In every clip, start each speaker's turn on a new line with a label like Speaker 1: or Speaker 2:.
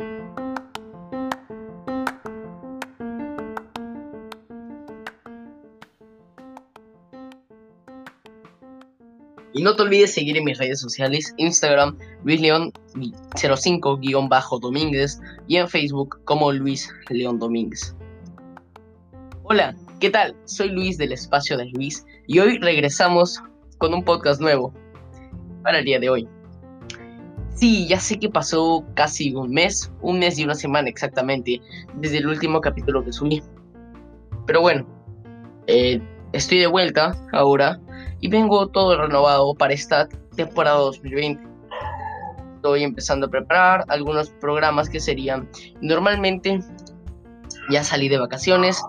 Speaker 1: Y no te olvides seguir en mis redes sociales, Instagram, luisleón05-domínguez y en Facebook como Luis León Domínguez. Hola, ¿qué tal? Soy Luis del espacio de Luis y hoy regresamos con un podcast nuevo para el día de hoy. Sí, ya sé que pasó casi un mes, un mes y una semana exactamente, desde el último capítulo que subí. Pero bueno, eh, estoy de vuelta ahora y vengo todo renovado para esta temporada 2020. Estoy empezando a preparar algunos programas que serían normalmente ya salí de vacaciones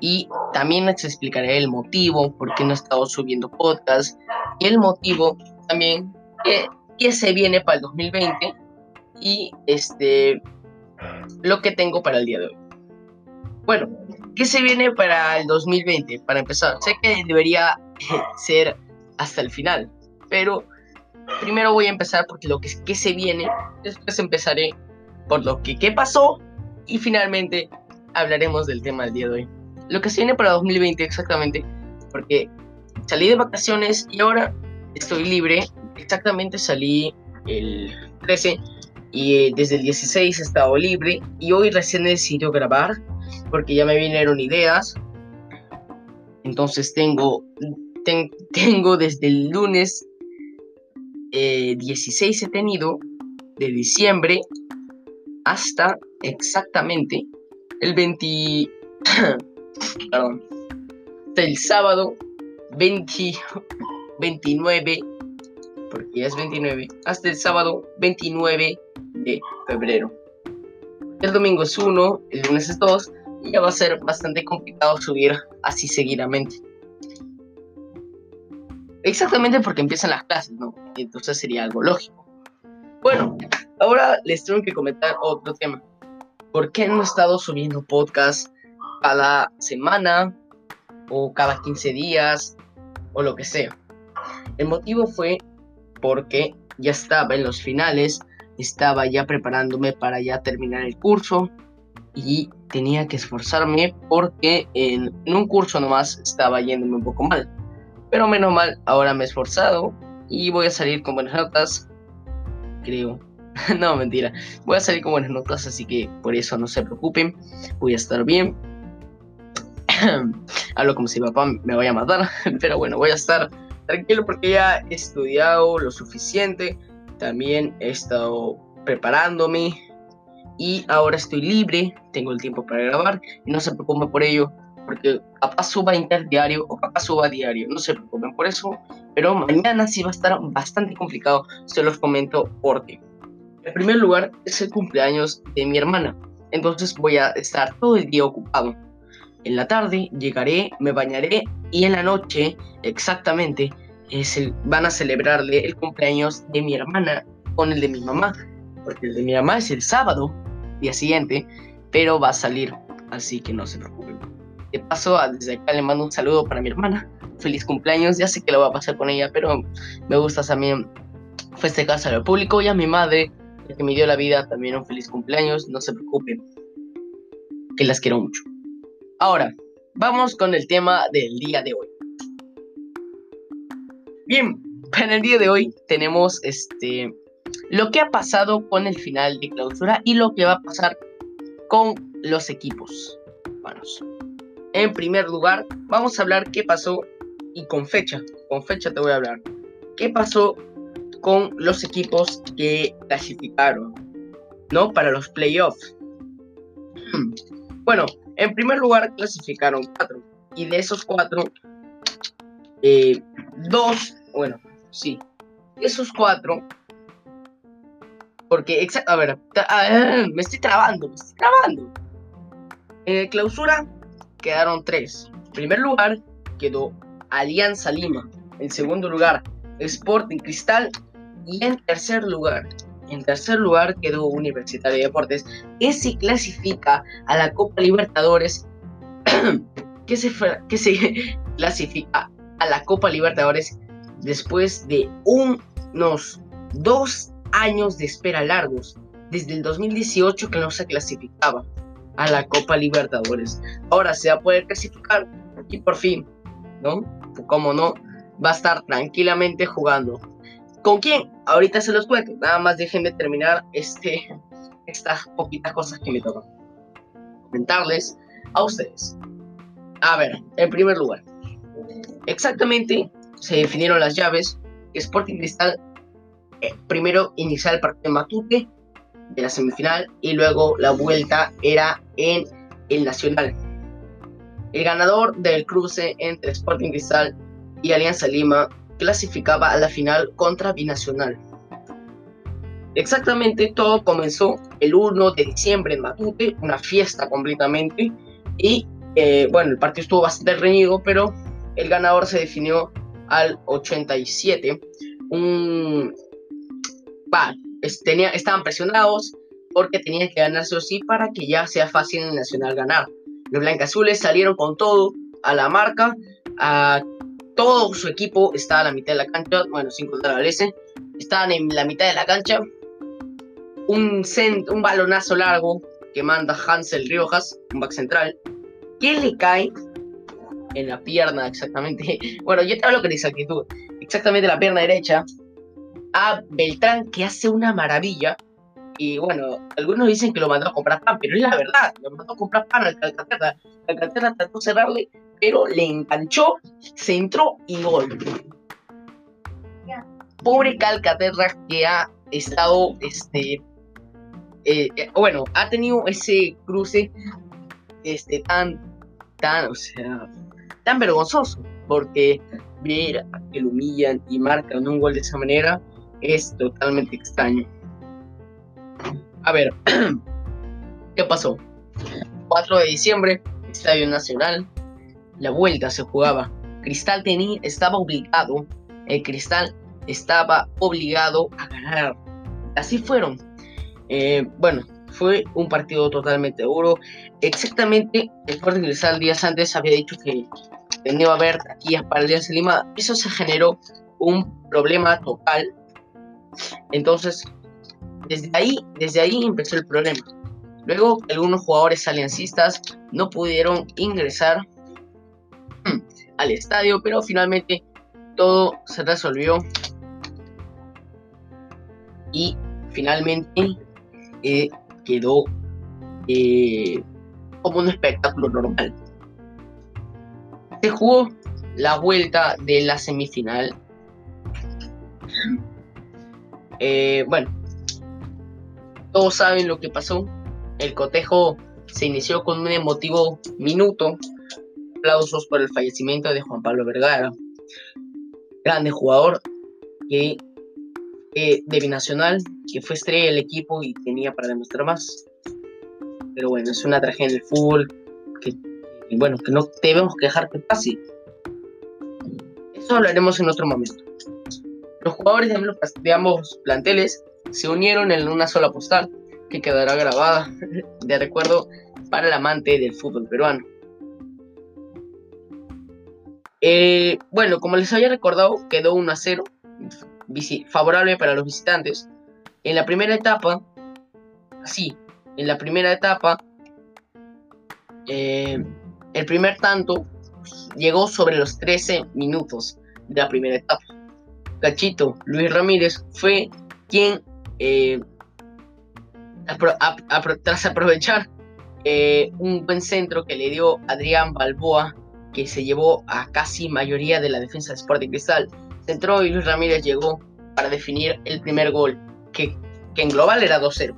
Speaker 1: y también les explicaré el motivo por qué no he estado subiendo podcast y el motivo también que, que se viene para el 2020 y este lo que tengo para el día de hoy. Bueno, ¿qué se viene para el 2020? Para empezar, sé que debería ser hasta el final. Pero primero voy a empezar porque lo que, que se viene, después empezaré por lo que qué pasó y finalmente hablaremos del tema del día de hoy. Lo que se viene para 2020 exactamente, porque salí de vacaciones y ahora estoy libre. Exactamente salí el 13 y eh, desde el 16 he estado libre y hoy recién he decidido grabar porque ya me vinieron ideas. Entonces tengo tengo desde el lunes 16 eh, he tenido de diciembre hasta exactamente el 20 perdón hasta el sábado 20 29 porque es 29 hasta el sábado 29 de febrero el domingo es 1 el lunes es 2 y ya va a ser bastante complicado subir así seguidamente Exactamente porque empiezan las clases, ¿no? Entonces sería algo lógico. Bueno, ahora les tengo que comentar otro tema. ¿Por qué no he estado subiendo podcast cada semana o cada 15 días o lo que sea? El motivo fue porque ya estaba en los finales, estaba ya preparándome para ya terminar el curso y tenía que esforzarme porque en, un curso nomás estaba yéndome un poco mal. Pero menos mal, ahora me he esforzado y voy a salir con buenas notas. Creo. no, mentira. Voy a salir con buenas notas, así que por eso no se preocupen. Voy a estar bien. Hablo como si mi papá me vaya a matar. Pero bueno, voy a estar tranquilo porque ya he estudiado lo suficiente. También he estado preparándome. Y ahora estoy libre. Tengo el tiempo para grabar. Y no se preocupen por ello porque capaz suba interdiario o capaz suba diario, no se preocupen por eso, pero mañana sí va a estar bastante complicado, se los comento porque, en primer lugar, es el cumpleaños de mi hermana, entonces voy a estar todo el día ocupado. En la tarde llegaré, me bañaré y en la noche, exactamente, es van a celebrarle el cumpleaños de mi hermana con el de mi mamá, porque el de mi mamá es el sábado, día siguiente, pero va a salir, así que no se preocupen. De paso, desde acá le mando un saludo para mi hermana. Feliz cumpleaños. Ya sé que lo va a pasar con ella, pero me gusta también festejarse al público y a mi madre, que me dio la vida, también un feliz cumpleaños. No se preocupen, que las quiero mucho. Ahora, vamos con el tema del día de hoy. Bien, para el día de hoy tenemos este lo que ha pasado con el final de clausura y lo que va a pasar con los equipos. Vamos. En primer lugar, vamos a hablar qué pasó y con fecha, con fecha te voy a hablar. ¿Qué pasó con los equipos que clasificaron, ¿no? Para los playoffs. Bueno, en primer lugar clasificaron cuatro. Y de esos cuatro, eh, dos, bueno, sí, esos cuatro, porque, a ver, me estoy trabando, me estoy trabando. Eh, clausura quedaron tres. En primer lugar quedó Alianza Lima. En segundo lugar, Sporting Cristal. Y en tercer lugar, en tercer lugar quedó Universitario de Deportes, que se clasifica a la Copa Libertadores, que se, que se clasifica a la Copa Libertadores después de unos dos años de espera largos. desde el 2018 que no se clasificaba a la Copa Libertadores. Ahora se va a poder clasificar y por fin, ¿no? Como no, va a estar tranquilamente jugando. ¿Con quién? Ahorita se los cuento. Nada más déjenme terminar este, estas poquitas cosas que me tocan. Comentarles a ustedes. A ver, en primer lugar, exactamente se definieron las llaves. Sporting Cristal eh, primero inició el partido en Matute de la semifinal y luego la vuelta era en el Nacional. El ganador del cruce entre Sporting Cristal y Alianza Lima clasificaba a la final contra Binacional. Exactamente todo comenzó el 1 de diciembre en Matute, una fiesta completamente. Y eh, bueno, el partido estuvo bastante reñido, pero el ganador se definió al 87. Un, tenía, estaban presionados porque tenían que ganarse o sí para que ya sea fácil en Nacional ganar. Los blancazules salieron con todo a la marca, a todo su equipo estaba a la mitad de la cancha, bueno, sin contar a S, estaban en la mitad de la cancha. Un, un balonazo largo que manda Hansel Riojas, un back central, que le cae en la pierna exactamente. Bueno, yo te hablo con exactitud. Exactamente la pierna derecha a Beltrán, que hace una maravilla. Y bueno, algunos dicen que lo mandó a comprar pan, pero es la verdad, lo mandó a comprar pan al Calcaterra. Calcaterra trató de cerrarle pero le enganchó, centró y gol. Pobre Calcaterra que ha estado, este, eh, eh, bueno, ha tenido ese cruce, este, tan, tan, o sea, tan vergonzoso, porque ver a que lo humillan y marcan un gol de esa manera es totalmente extraño. A ver, ¿qué pasó? 4 de diciembre, Estadio Nacional, la vuelta se jugaba. Cristal tenía, estaba obligado, el Cristal estaba obligado a ganar. Así fueron. Eh, bueno, fue un partido totalmente duro. Exactamente, el Sporting Cristal días antes había dicho que tenía a haber taquillas para el Día de Lima. Eso se generó un problema total. Entonces, desde ahí, desde ahí empezó el problema. Luego, algunos jugadores aliancistas no pudieron ingresar al estadio, pero finalmente todo se resolvió y finalmente eh, quedó eh, como un espectáculo normal. Se jugó la vuelta de la semifinal. Eh, bueno, todos saben lo que pasó. El cotejo se inició con un emotivo minuto aplausos por el fallecimiento de Juan Pablo Vergara, grande jugador que, de Binacional, que fue estrella del equipo y tenía para demostrar más. Pero bueno, es una tragedia del fútbol que, bueno, que no debemos quejar que pase. Eso hablaremos en otro momento. Los jugadores de ambos planteles se unieron en una sola postal que quedará grabada de recuerdo para el amante del fútbol peruano. Eh, bueno, como les había recordado, quedó 1 a 0, favorable para los visitantes. En la primera etapa, sí, en la primera etapa, eh, el primer tanto llegó sobre los 13 minutos de la primera etapa. Cachito Luis Ramírez fue quien, eh, tras aprovechar un buen centro que le dio Adrián Balboa que se llevó a casi mayoría de la defensa de Sporting Cristal. Centró y Luis Ramírez llegó para definir el primer gol, que, en global era 2-0.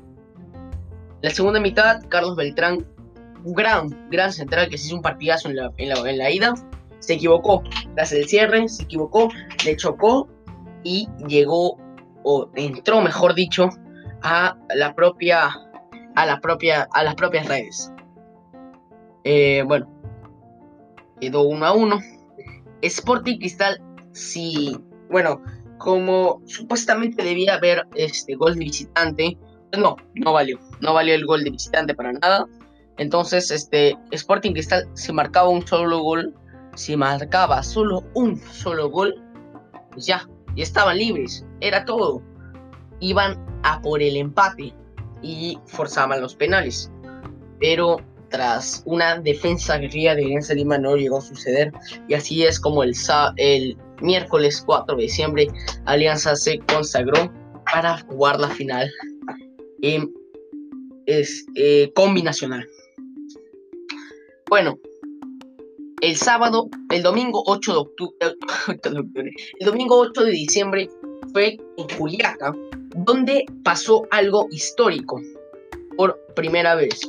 Speaker 1: La segunda mitad, Carlos Beltrán, un gran, gran central que se hizo un partidazo en la, en la, ida, se equivocó. Tras el cierre, se equivocó, le chocó y llegó, o entró, mejor dicho, a la propia, a la propia, a las propias redes. Eh, bueno, quedó 1 a 1. Sporting Cristal, sí, bueno, como supuestamente debía haber este gol de visitante, pues no, no valió, no valió el gol de visitante para nada. Entonces, este Sporting Cristal se marcaba un solo gol, si marcaba solo un solo gol, pues ya, ya estaban libres, era todo. Iban a por el empate y forzaban los penales. Pero tras una defensa guerrilla de Alianza Lima no llegó a suceder y así es como el, el miércoles 4 de diciembre Alianza se consagró para jugar la final en es, eh, combinacional. Bueno, el sábado, el domingo 8 de octubre, el domingo 8 de diciembre fue en Juliaca, donde pasó algo histórico por primera vez.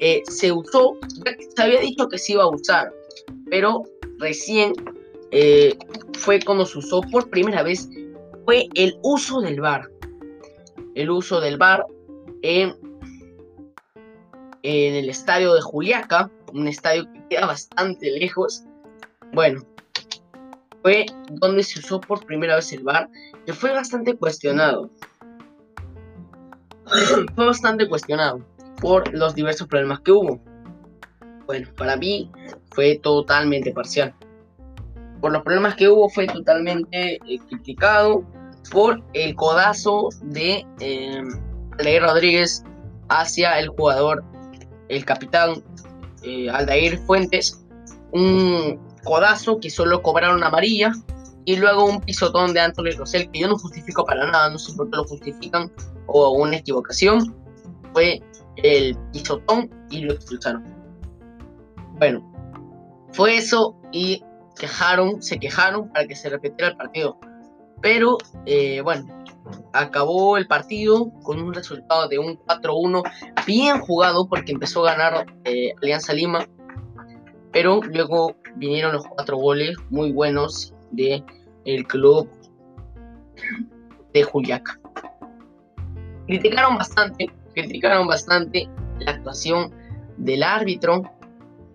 Speaker 1: Eh, se usó, se había dicho que se iba a usar, pero recién eh, fue cuando se usó por primera vez, fue el uso del bar. El uso del bar en, en el estadio de Juliaca, un estadio que queda bastante lejos. Bueno, fue donde se usó por primera vez el bar, que fue bastante cuestionado. fue bastante cuestionado por los diversos problemas que hubo. Bueno, para mí fue totalmente parcial. Por los problemas que hubo fue totalmente eh, criticado por el codazo de eh, Rodríguez hacia el jugador, el capitán eh, Aldair Fuentes. Un codazo que solo cobraron amarilla y luego un pisotón de Anthony Rosell que yo no justifico para nada, no sé por qué lo justifican o una equivocación. Fue el pisotón y lo expulsaron. Bueno, fue eso y quejaron, se quejaron para que se repitiera el partido. Pero eh, bueno, acabó el partido con un resultado de un 4-1 bien jugado porque empezó a ganar eh, Alianza Lima. Pero luego vinieron los cuatro goles muy buenos de el club de Juliaca. Criticaron bastante criticaron bastante la actuación del árbitro,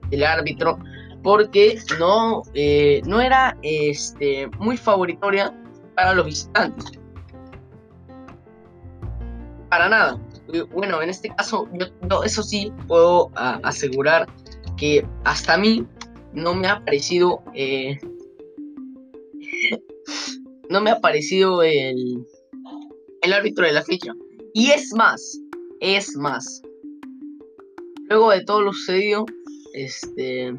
Speaker 1: del árbitro, porque no, eh, no era este, muy favoritoria para los visitantes. Para nada. Bueno, en este caso, yo, eso sí puedo asegurar que hasta a mí no me ha parecido. Eh, no me ha parecido el, el árbitro de la fecha. Y es más, es más, luego de todo lo sucedido, este.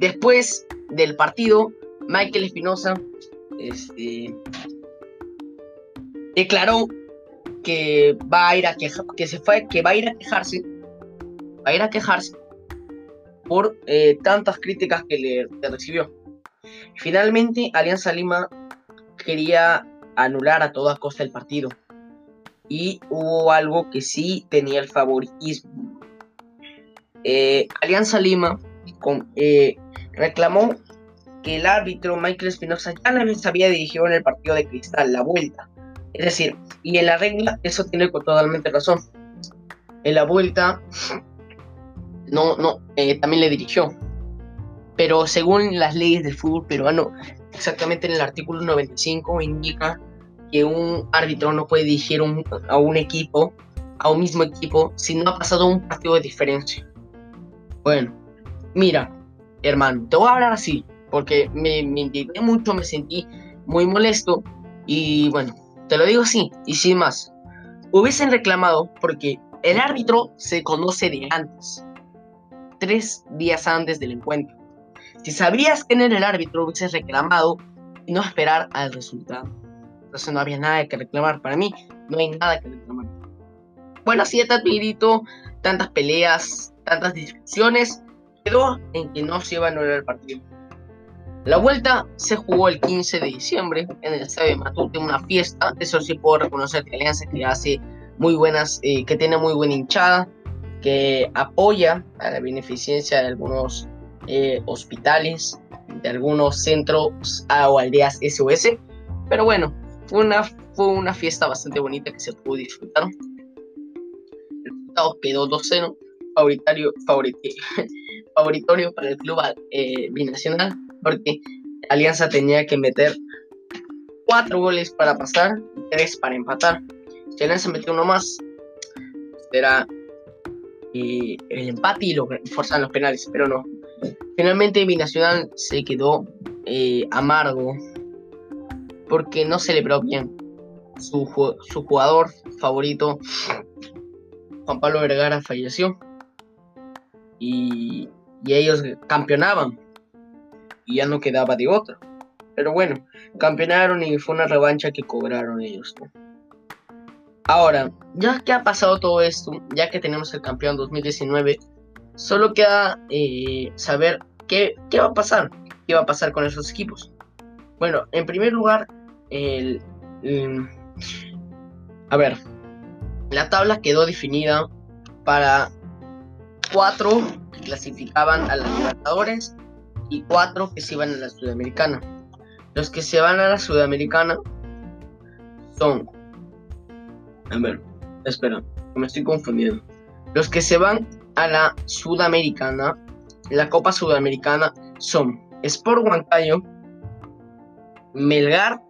Speaker 1: Después del partido, Michael Espinosa este, declaró que va a ir a que se fue, que va a ir a quejarse, va a ir a quejarse por eh, tantas críticas que le recibió. Finalmente, Alianza Lima quería anular a toda costa el partido. Y hubo algo que sí tenía el favoritismo. Eh, Alianza Lima eh, reclamó que el árbitro Michael Espinosa ya se había dirigido en el partido de Cristal, la vuelta. Es decir, y en la regla eso tiene totalmente razón. En la vuelta no, no, eh, también le dirigió. Pero según las leyes del fútbol peruano, exactamente en el artículo 95 indica que un árbitro no puede dirigir a un equipo, a un mismo equipo, si no ha pasado un partido de diferencia. Bueno, mira, hermano, te voy a hablar así, porque me, me indigné mucho, me sentí muy molesto, y bueno, te lo digo así, y sin más. Hubiesen reclamado porque el árbitro se conoce de antes, tres días antes del encuentro. Si sabrías quién era el árbitro, hubieses reclamado y no esperar al resultado. Entonces no había nada que reclamar. Para mí, no hay nada que reclamar. Bueno, así de mirito, tantas peleas, tantas discusiones, quedó en que no se iba a anular el partido. La vuelta se jugó el 15 de diciembre en el estadio Matute, una fiesta. Eso sí puedo reconocer que Alianza que hace muy buenas, eh, que tiene muy buena hinchada, que apoya a la beneficencia de algunos eh, hospitales, de algunos centros o aldeas SOS. Pero bueno, fue una, fue una fiesta bastante bonita que se pudo disfrutar. El resultado quedó 2-0, favoritario, favoritorio para el club eh, binacional, porque Alianza tenía que meter 4 goles para pasar y 3 para empatar. Si Alianza metió uno más, era eh, el empate y lo forzan los penales, pero no. Finalmente Binacional se quedó eh, amargo porque no celebró bien. su, jugador favorito, Juan Pablo Vergara, falleció. Y, ellos campeonaban. Y ya no quedaba de otra. Pero bueno, campeonaron y fue una revancha que cobraron ellos. Ahora, ya que ha pasado todo esto, ya que tenemos el campeón 2019, solo queda eh, saber qué, qué va a pasar. ¿Qué va a pasar con esos equipos? Bueno, en primer lugar, el, a ver, la tabla quedó definida para cuatro que clasificaban a las Libertadores y cuatro que se iban a la Sudamericana. Los que se van a la Sudamericana son. A ver, espera, me estoy confundiendo. Los que se van a la Sudamericana, la Copa Sudamericana, son Sport Huancayo, Melgar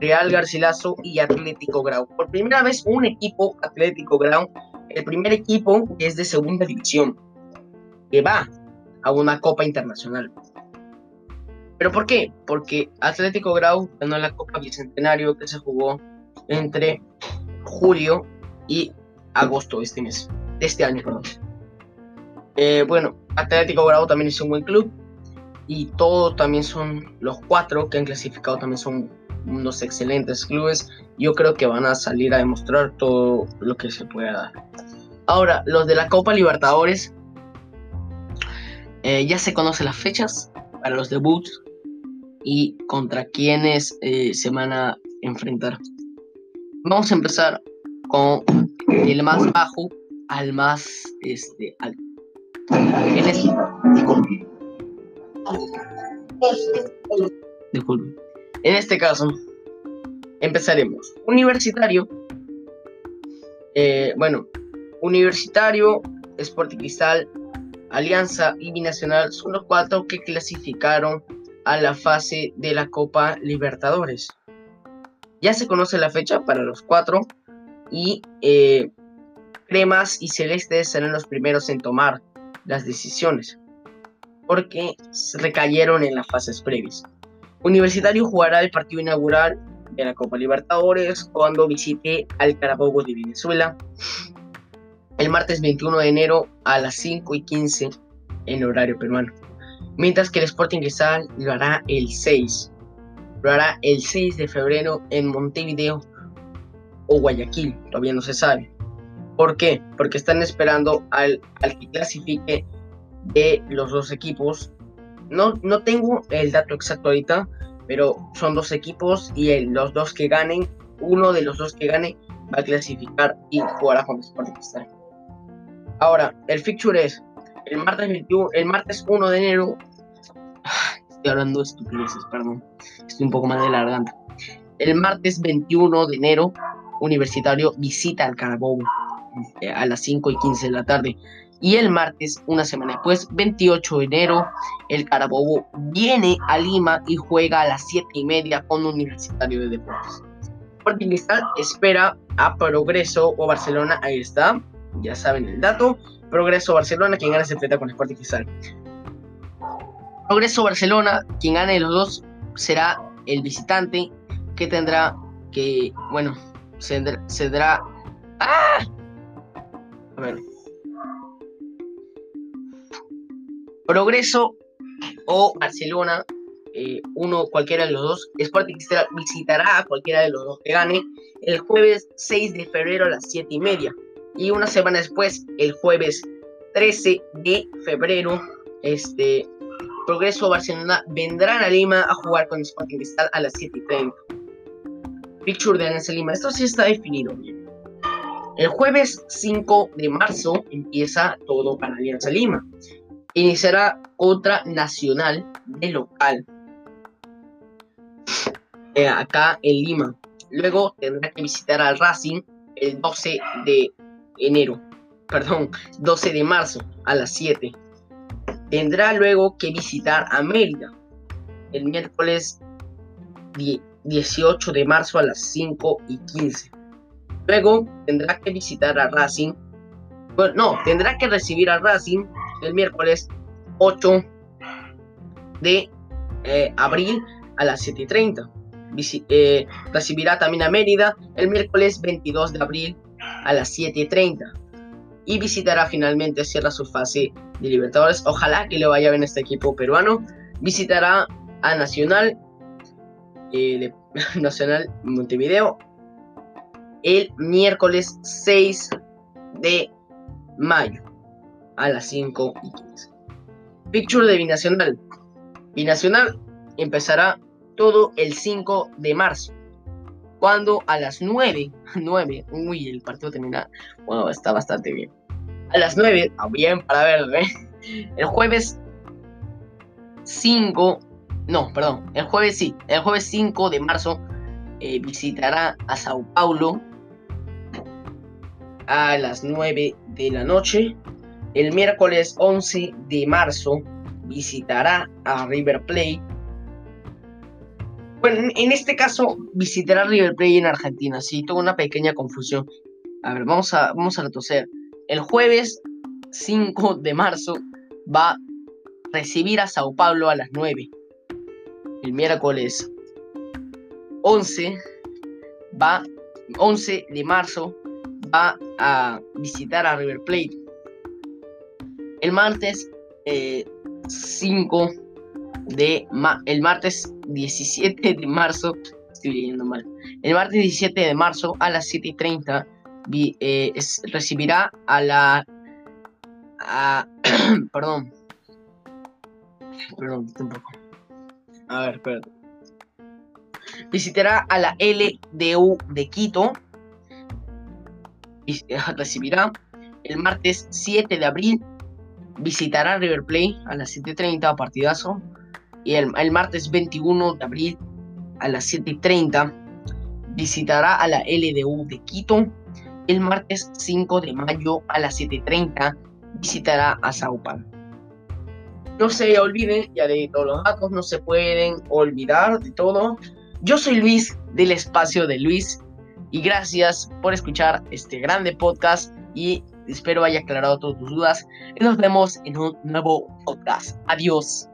Speaker 1: Real Garcilaso y Atlético Grau. Por primera vez un equipo Atlético Grau, el primer equipo que es de segunda división, que va a una Copa Internacional. ¿Pero por qué? Porque Atlético Grau ganó la Copa Bicentenario que se jugó entre julio y agosto de este mes, de este año. Eh, bueno, Atlético Grau también es un buen club y todos también son los cuatro que han clasificado también son unos excelentes clubes. Yo creo que van a salir a demostrar todo lo que se pueda dar. Ahora, los de la Copa Libertadores, eh, ya se conocen las fechas para los debuts y contra quienes eh, se van a enfrentar. Vamos a empezar con el más bajo al más este. En este, disculpe. En este caso, empezaremos. Universitario. Eh, bueno, Universitario, Sporting Cristal, Alianza y Binacional son los cuatro que clasificaron a la fase de la Copa Libertadores. Ya se conoce la fecha para los cuatro y eh, Cremas y Celestes serán los primeros en tomar las decisiones porque recayeron en las fases previas. Universitario jugará el partido inaugural de la Copa Libertadores cuando visite al Carabobo de Venezuela el martes 21 de enero a las 5 y 15 en horario peruano. Mientras que el Sporting Cristal lo hará el 6. Lo hará el 6 de febrero en Montevideo o Guayaquil, todavía no se sabe. ¿Por qué? Porque están esperando al, al que clasifique de los dos equipos no, no tengo el dato exacto ahorita, pero son dos equipos y los dos que ganen, uno de los dos que gane va a clasificar y jugará con Sporting Cristal. Ahora, el fixture es el martes, 21, el martes 1 de enero. Estoy hablando de estupideces, perdón. Estoy un poco más de la garganta. El martes 21 de enero, Universitario visita al Carabobo a las 5 y 15 de la tarde. Y el martes, una semana después, 28 de enero, el Carabobo viene a Lima y juega a las 7 y media con Universitario de Deportes. Sporting Cristal espera a Progreso o Barcelona, ahí está, ya saben el dato. Progreso Barcelona, quien gana se enfrenta con Sporting Cristal. Progreso Barcelona, quien gane los dos será el visitante que tendrá que, bueno, cederá. ¡Ah! Progreso o Barcelona, eh, uno cualquiera de los dos, Sporting visitará a cualquiera de los dos que gane el jueves 6 de febrero a las 7 y media. Y una semana después, el jueves 13 de febrero, este, Progreso Barcelona vendrán a Lima a jugar con Sporting Cristal a las 7 y 30. Picture de Alianza Lima, esto sí está definido bien. El jueves 5 de marzo empieza todo para Alianza Lima iniciará otra nacional de local eh, acá en Lima. Luego tendrá que visitar al Racing el 12 de enero, perdón, 12 de marzo a las 7. Tendrá luego que visitar a Mérida el miércoles 18 de marzo a las 5 y 15. Luego tendrá que visitar a Racing. Bueno, no, tendrá que recibir a Racing el miércoles 8 de eh, abril a las 7.30. eh, recibirá también a Mérida el miércoles 22 de abril a las 7.30 y visitará finalmente, cierra su fase de Libertadores. Ojalá que le vaya bien este equipo peruano. Visitará a Nacional, eh, Nacional Montevideo, el miércoles 6 de mayo a las 5 y 15. Picture de Binacional. Binacional empezará todo el 5 de marzo. Cuando a las 9, 9, uy, el partido termina, bueno, está bastante bien. A las 9, ah, bien para ver, ¿eh? El jueves 5, no, perdón, el jueves sí, el jueves 5 de marzo eh, visitará a Sao Paulo a las 9 de la noche. El miércoles 11 de marzo visitará a River Plate. Bueno, en este caso visitará a River Plate en Argentina. Sí, tuvo una pequeña confusión. A ver, vamos a, retroceder. El jueves 5 de marzo va a recibir a Sao Paulo a las 9. El miércoles 11 va 11 de marzo va a visitar a River Plate. El martes 5 eh, de el martes 17 de marzo, estoy leyendo mal. El martes 17 de marzo a las 7:30 y eh, recibirá a la perdón. Perdón, tampoco. A ver, perdón. Visitará a la LDU de Quito recibirá el martes 7 de abril. Visitará River Plate a las 7.30 partidazo. Y el, martes 21 de abril a las 7.30 visitará a la LDU de Quito. El martes 5 de mayo a las 7.30 visitará a Sao. No se olviden ya de todos los datos, no se pueden olvidar de todo. Yo soy Luis del espacio de Luis y gracias por escuchar este grande podcast y espero haya aclarado todas tus dudas. Y nos vemos en un nuevo podcast. Adiós.